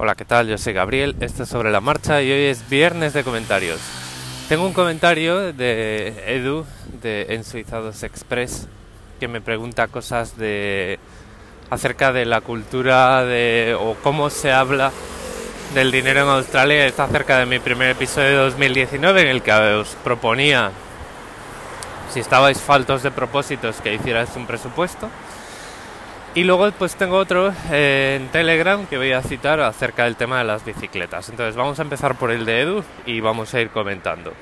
Hola, ¿qué tal? Yo soy Gabriel, esto es sobre la marcha y hoy es viernes de comentarios. Tengo un comentario de Edu de Ensuizados Express que me pregunta cosas de acerca de la cultura de o cómo se habla del dinero en Australia. Está acerca de mi primer episodio de 2019 en el que os proponía si estabais faltos de propósitos que hicierais un presupuesto y luego pues tengo otro eh, en Telegram que voy a citar acerca del tema de las bicicletas. Entonces vamos a empezar por el de Edu y vamos a ir comentando.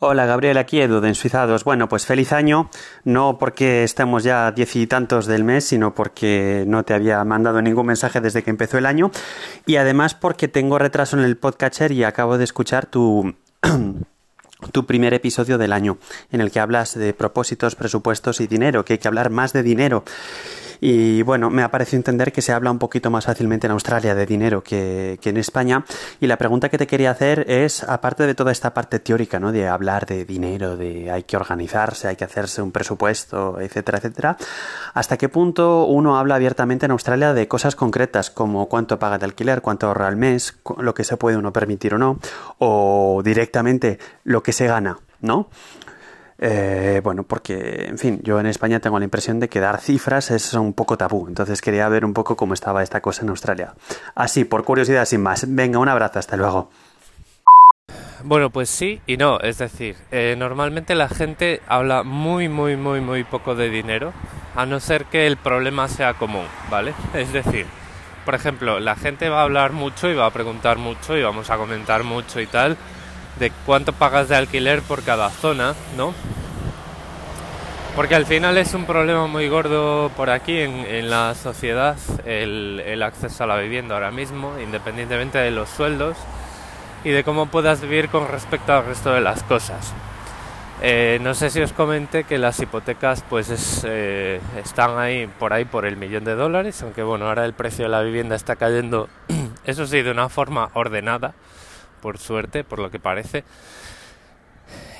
Hola Gabriel, aquí Edu de Ensuizados. Bueno, pues feliz año, no porque estemos ya diez y tantos del mes, sino porque no te había mandado ningún mensaje desde que empezó el año y además porque tengo retraso en el podcatcher y acabo de escuchar tu tu primer episodio del año, en el que hablas de propósitos, presupuestos y dinero, que hay que hablar más de dinero. Y bueno, me ha parecido entender que se habla un poquito más fácilmente en Australia de dinero que, en España. Y la pregunta que te quería hacer es, aparte de toda esta parte teórica, ¿no? De hablar de dinero, de hay que organizarse, hay que hacerse un presupuesto, etcétera, etcétera. ¿Hasta qué punto uno habla abiertamente en Australia de cosas concretas como cuánto paga de alquiler, cuánto ahorra al mes, lo que se puede uno permitir o no, o directamente lo que se gana, ¿no? Eh, bueno, porque, en fin, yo en España tengo la impresión de que dar cifras es un poco tabú, entonces quería ver un poco cómo estaba esta cosa en Australia. Así, por curiosidad, sin más. Venga, un abrazo, hasta luego. Bueno, pues sí y no, es decir, eh, normalmente la gente habla muy, muy, muy, muy poco de dinero, a no ser que el problema sea común, ¿vale? Es decir, por ejemplo, la gente va a hablar mucho y va a preguntar mucho y vamos a comentar mucho y tal, de cuánto pagas de alquiler por cada zona, ¿no? Porque al final es un problema muy gordo por aquí en, la sociedad el, acceso a la vivienda ahora mismo, independientemente de los sueldos y de cómo puedas vivir con respecto al resto de las cosas. Eh, no sé si os comenté que las hipotecas pues eh, están ahí por ahí por el millón de dólares, aunque bueno, ahora el precio de la vivienda está cayendo, eso sí, de una forma ordenada por suerte, por lo que parece.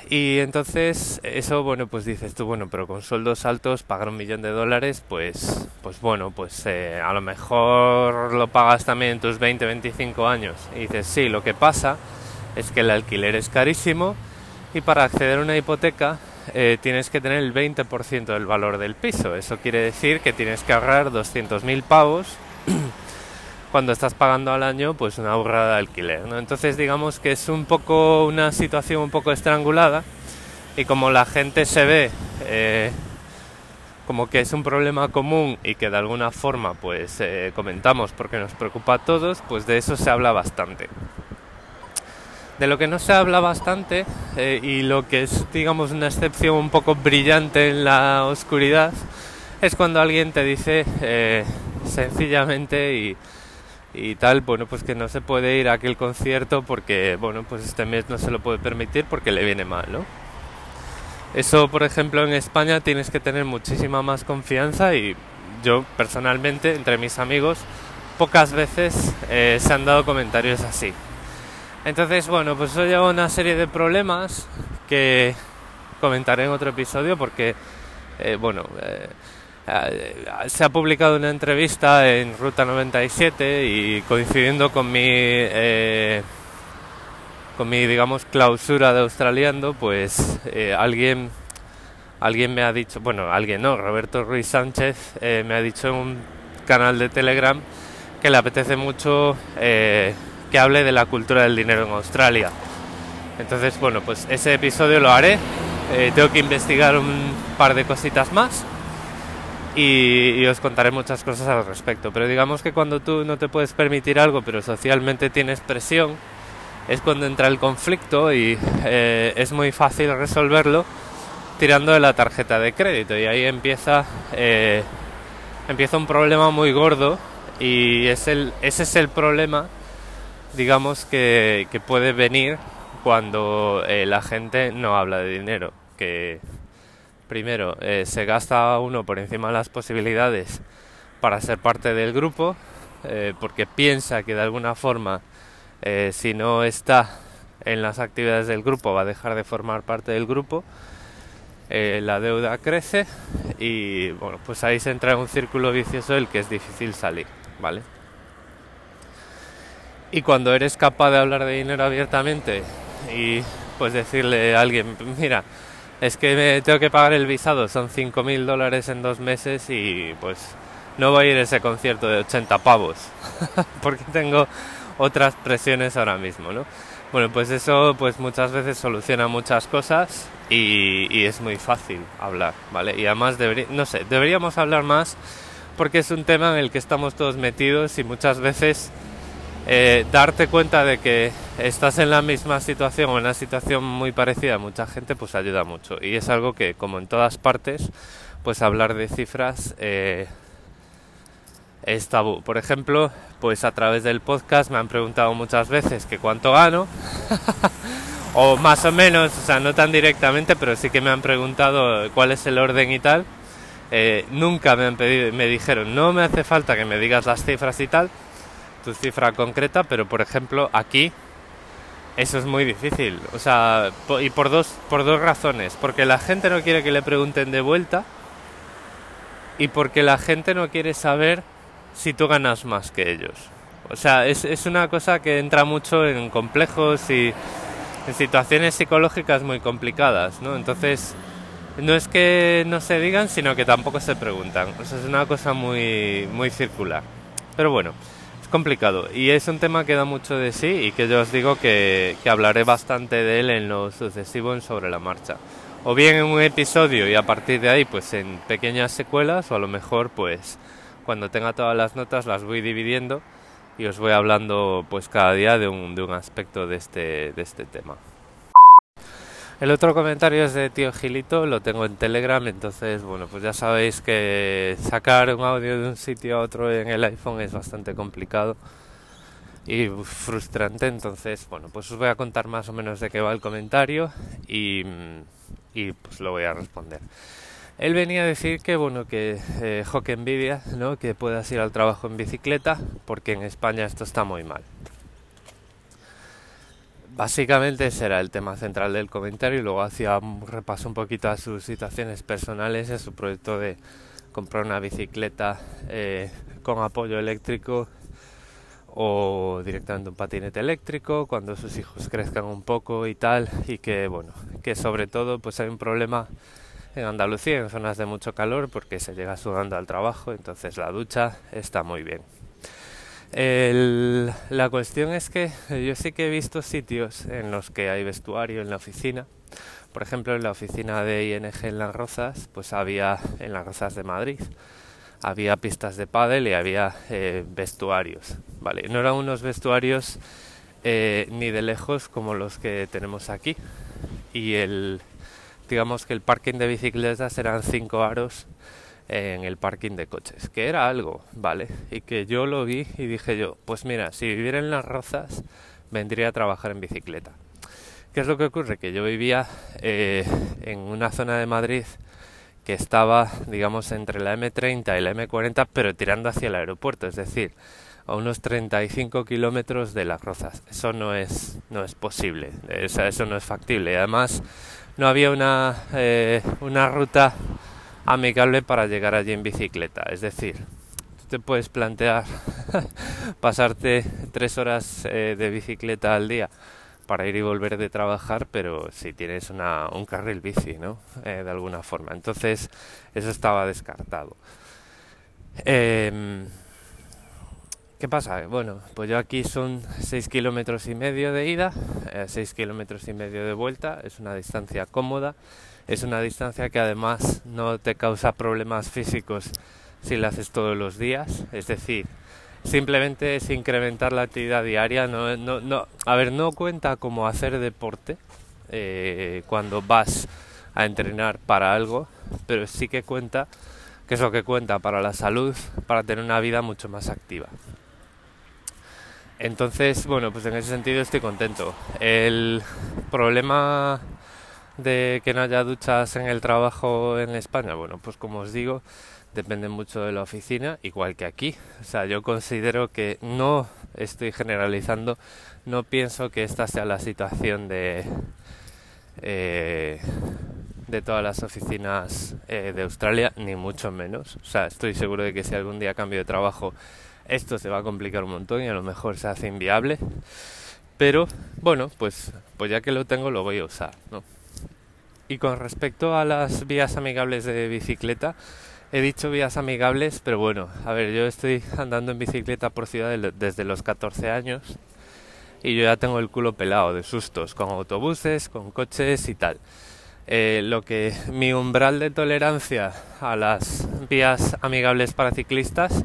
Y entonces eso, bueno, pues dices tú, bueno, pero con sueldos altos pagar un millón de dólares, pues, pues bueno, pues eh, a lo mejor lo pagas también en tus 20, 25 años. Y dices, sí, lo que pasa es que el alquiler es carísimo y para acceder a una hipoteca eh, tienes que tener el 20% del valor del piso. Eso quiere decir que tienes que ahorrar 200.000 pavos cuando estás pagando al año pues una burrada de alquiler. ¿no? Entonces digamos que es un poco una situación un poco estrangulada y como la gente se ve eh, como que es un problema común y que de alguna forma pues eh, comentamos porque nos preocupa a todos, pues de eso se habla bastante. De lo que no se habla bastante eh, y lo que es digamos una excepción un poco brillante en la oscuridad es cuando alguien te dice sencillamente y y tal, bueno, pues que no se puede ir a aquel concierto porque, bueno, pues este mes no se lo puede permitir porque le viene mal, ¿no? Eso, por ejemplo, en España tienes que tener muchísima más confianza y yo personalmente, entre mis amigos, pocas veces eh, se han dado comentarios así. Entonces, bueno, pues eso lleva una serie de problemas que comentaré en otro episodio porque, eh, bueno, eh, se ha publicado una entrevista en Ruta 97 y coincidiendo con mi eh, con mi digamos clausura de australiando pues eh, alguien alguien me ha dicho bueno alguien no Roberto Ruiz Sánchez me ha dicho en un canal de Telegram que le apetece mucho que hable de la cultura del dinero en Australia. Entonces bueno pues ese episodio lo haré tengo que investigar un par de cositas más y, os contaré muchas cosas al respecto. Pero digamos que cuando tú no te puedes permitir algo, pero socialmente tienes presión, es cuando entra el conflicto y eh, es muy fácil resolverlo tirando de la tarjeta de crédito y ahí empieza eh, empieza un problema muy gordo y es el, ese es el problema digamos que, que puede venir cuando eh, la gente no habla de dinero que primero, eh, se gasta uno por encima de las posibilidades para ser parte del grupo, eh, porque piensa que de alguna forma, eh, si no está en las actividades del grupo, va a dejar de formar parte del grupo. la deuda crece y bueno, pues ahí se entra en un círculo vicioso del que es difícil salir, ¿vale? Y cuando eres capaz de hablar de dinero abiertamente y pues decirle a alguien, mira, es que tengo que pagar el visado, son 5.000 dólares en dos meses y pues no voy a ir a ese concierto de 80 pavos, porque tengo otras presiones ahora mismo, ¿no? Bueno, pues eso pues muchas veces soluciona muchas cosas y, es muy fácil hablar, ¿vale? Y además, no sé, deberíamos hablar más porque es un tema en el que estamos todos metidos y muchas veces eh, darte cuenta de que estás en la misma situación o en una situación muy parecida a mucha gente pues ayuda mucho y es algo que como en todas partes pues hablar de cifras eh, es tabú. Por ejemplo, pues a través del podcast me han preguntado muchas veces que cuánto gano, o más o menos, o sea, no tan directamente, pero sí que me han preguntado cuál es el orden y tal. Eh, nunca me han pedido, me dijeron, no me hace falta que me digas las cifras y tal, tu cifra concreta, pero por ejemplo aquí eso es muy difícil, o sea, y por dos, por dos razones, porque la gente no quiere que le pregunten de vuelta y porque la gente no quiere saber si tú ganas más que ellos. O sea, es, es una cosa que entra mucho en complejos y en situaciones psicológicas muy complicadas, ¿no? Entonces, no es que no se digan, sino que tampoco se preguntan. O sea, es una cosa muy, muy circular. Pero bueno, es complicado. Y es un tema que da mucho de sí y que yo os digo que, que hablaré bastante de él en lo sucesivo en Sobre la Marcha. O bien en un episodio y a partir de ahí, pues en pequeñas secuelas, o a lo mejor, pues cuando tenga todas las notas las voy dividiendo y os voy hablando pues cada día de un, de un aspecto de este, de este tema. El otro comentario es de tío Gilito, lo tengo en Telegram, entonces bueno, pues ya sabéis que sacar un audio de un sitio a otro en el iPhone es bastante complicado y frustrante, entonces bueno, pues os voy a contar más o menos de qué va el comentario y, pues lo voy a responder. Él venía a decir que bueno que eh, envidia, ¿no? que puedas ir al trabajo en bicicleta, porque en España esto está muy mal. Básicamente ese era el tema central del comentario y luego hacía un repaso un poquito a sus situaciones personales, a su proyecto de comprar una bicicleta eh, con apoyo eléctrico o directamente un patinete eléctrico cuando sus hijos crezcan un poco y tal y que bueno que sobre todo pues hay un problema en Andalucía, en zonas de mucho calor, porque se llega sudando al trabajo, entonces la ducha está muy bien. La cuestión es que yo sí que he visto sitios en los que hay vestuario en la oficina. Por ejemplo, en la oficina de ING en Las Rozas, pues había en Las Rozas de Madrid, había pistas de pádel y había eh, vestuarios. Vale, no eran unos vestuarios eh, ni de lejos como los que tenemos aquí. Y el, digamos que el parking de bicicletas eran cinco aros en el parking de coches, que era algo, ¿vale? Y que yo lo vi y dije yo, pues mira, si viviera en las rozas, vendría a trabajar en bicicleta. ¿Qué es lo que ocurre? Que yo vivía eh, en una zona de Madrid que estaba, digamos, entre la M30 y la M40, pero tirando hacia el aeropuerto, es decir, a unos 35 kilómetros de las rozas. Eso no es, no es posible, eso no es factible. Además, no había una, eh, una ruta amigable para llegar allí en bicicleta. Es decir, tú te puedes plantear pasarte tres horas eh, de bicicleta al día para ir y volver de trabajar, pero si tienes una, un carril bici, ¿no? Eh, de alguna forma. Entonces, eso estaba descartado. Em, ¿Qué pasa? Bueno, pues yo aquí son 6 kilómetros y medio de ida, 6 eh, kilómetros y medio de vuelta, es una distancia cómoda, es una distancia que además no te causa problemas físicos si la haces todos los días, es decir, simplemente es incrementar la actividad diaria, no, no, no a ver, no cuenta como hacer deporte eh, cuando vas a entrenar para algo, pero sí que cuenta, que es lo que cuenta para la salud, para tener una vida mucho más activa. Entonces, bueno, pues en ese sentido estoy contento. El problema de que no haya duchas en el trabajo en España, bueno, pues como os digo, depende mucho de la oficina, igual que aquí. O sea, yo considero que no estoy generalizando, no pienso que esta sea la situación de, eh, de todas las oficinas eh, de Australia, ni mucho menos. O sea, estoy seguro de que si algún día cambio de trabajo esto se va a complicar un montón y a lo mejor se hace inviable. Pero bueno, pues, pues ya que lo tengo lo voy a usar, ¿no? Y con respecto a las vías amigables de bicicleta, he dicho vías amigables, pero bueno, a ver, yo estoy andando en bicicleta por ciudad desde los 14 años y yo ya tengo el culo pelado de sustos con autobuses, con coches y tal. Eh, lo que mi umbral de tolerancia a las vías amigables para ciclistas,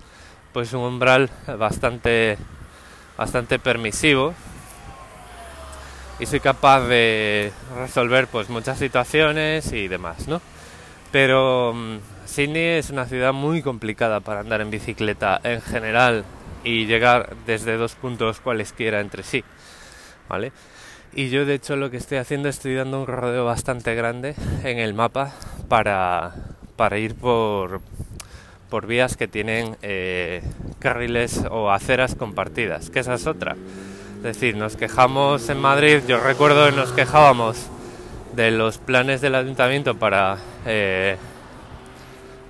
pues un umbral bastante, bastante permisivo, y soy capaz de resolver pues muchas situaciones y demás, ¿no? Pero mm, Sydney es una ciudad muy complicada para andar en bicicleta en general y llegar desde dos puntos cualesquiera entre sí, ¿vale? Y yo de hecho lo que estoy haciendo estoy dando un rodeo bastante grande en el mapa para, para ir por, por vías que tienen eh, carriles o aceras compartidas, que esa es otra. Es decir, nos quejamos en Madrid, yo recuerdo que nos quejábamos de los planes del ayuntamiento para eh,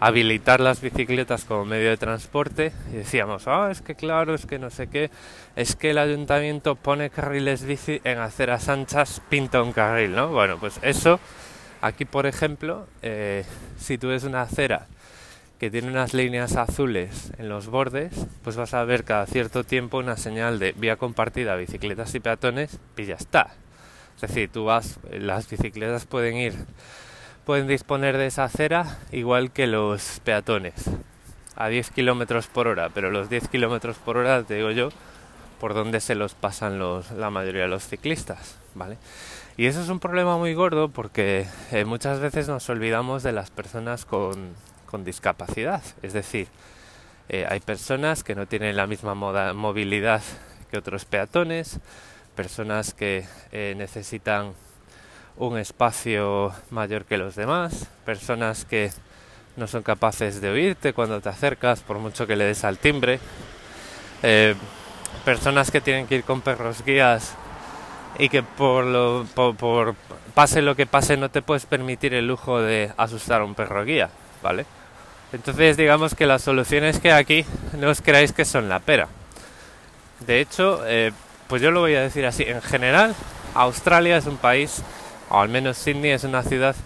habilitar las bicicletas como medio de transporte y decíamos, ah, es que claro, es que no sé qué, es que el ayuntamiento pone carriles bici en aceras anchas, pinta un carril, ¿no? Bueno, pues eso, aquí por ejemplo, eh, si tú ves una acera que tiene unas líneas azules en los bordes, pues vas a ver cada cierto tiempo una señal de vía compartida, bicicletas y peatones, y ya está. Es decir, tú vas, las bicicletas pueden ir, pueden disponer de esa acera igual que los peatones, a 10 kilómetros por hora, pero los 10 kilómetros por hora, te digo yo, por donde se los pasan la mayoría de los ciclistas, ¿vale? Y eso es un problema muy gordo porque eh, muchas veces nos olvidamos de las personas con, con discapacidad. Es decir, eh, hay personas que no tienen la misma movilidad que otros peatones, personas que eh, necesitan un espacio mayor que los demás, personas que no son capaces de oírte cuando te acercas por mucho que le des al timbre, eh, personas que tienen que ir con perros guías y que por, lo, por pase lo que pase no te puedes permitir el lujo de asustar a un perro guía, ¿vale? Entonces digamos que las soluciones que hay aquí no os creáis que son la pera. De hecho, eh, pues yo lo voy a decir así, en general Australia es un país, o al menos Sydney es una ciudad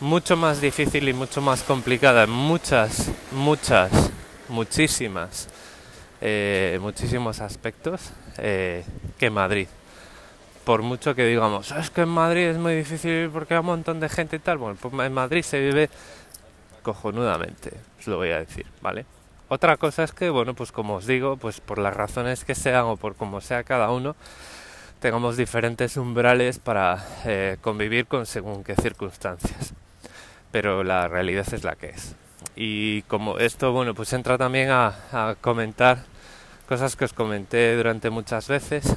mucho más difícil y mucho más complicada en muchas, muchas, muchísimas, eh, muchísimos aspectos eh, que Madrid. Por mucho que digamos, es que en Madrid es muy difícil porque hay un montón de gente y tal, bueno, pues en Madrid se vive cojonudamente, os lo voy a decir, ¿vale? Otra cosa es que, bueno, pues como os digo, pues por las razones que sean o por como sea cada uno, tengamos diferentes umbrales para eh, convivir con según qué circunstancias. Pero la realidad es la que es. Y como esto, bueno, pues entra también a, a comentar cosas que os comenté durante muchas veces.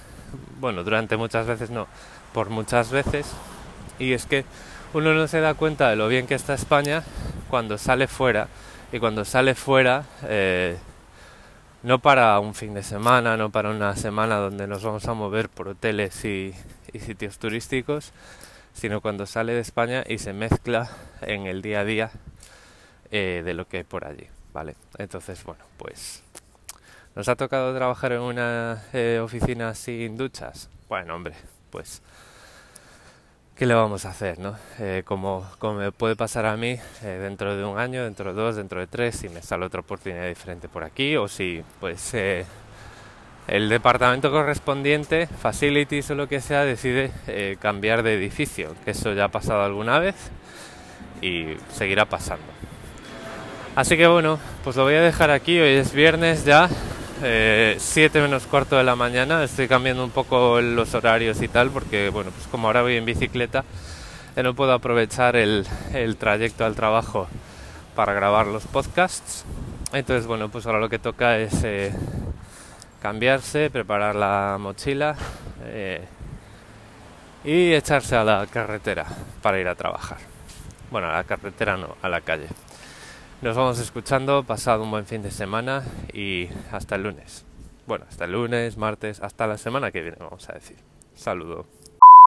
Bueno, durante muchas veces no, por muchas veces. Y es que uno no se da cuenta de lo bien que está España cuando sale fuera. Y cuando sale fuera, eh, no para un fin de semana, no para una semana donde nos vamos a mover por hoteles y, sitios turísticos, sino cuando sale de España y se mezcla en el día a día eh, de lo que hay por allí, ¿vale? Entonces, bueno, pues nos ha tocado trabajar en una eh, oficina sin duchas. Bueno, hombre, pues ¿qué le vamos a hacer? ¿no? Eh, como, me puede pasar a mí eh, dentro de un año, dentro de dos, dentro de tres, si me sale otra oportunidad diferente por aquí o si pues eh, el departamento correspondiente, facilities o lo que sea, decide cambiar de edificio, que eso ya ha pasado alguna vez y seguirá pasando. Así que bueno, pues lo voy a dejar aquí, hoy es viernes ya, 7 eh, menos cuarto de la mañana. Estoy cambiando un poco los horarios y tal, porque bueno, pues como ahora voy en bicicleta, eh, no puedo aprovechar el, trayecto al trabajo para grabar los podcasts. Entonces, bueno, pues ahora lo que toca es eh, cambiarse, preparar la mochila y echarse a la carretera para ir a trabajar. Bueno, a la carretera no, a la calle. Nos vamos escuchando, pasado un buen fin de semana y hasta el lunes. Bueno, hasta el lunes, martes, hasta la semana que viene, vamos a decir. Saludo.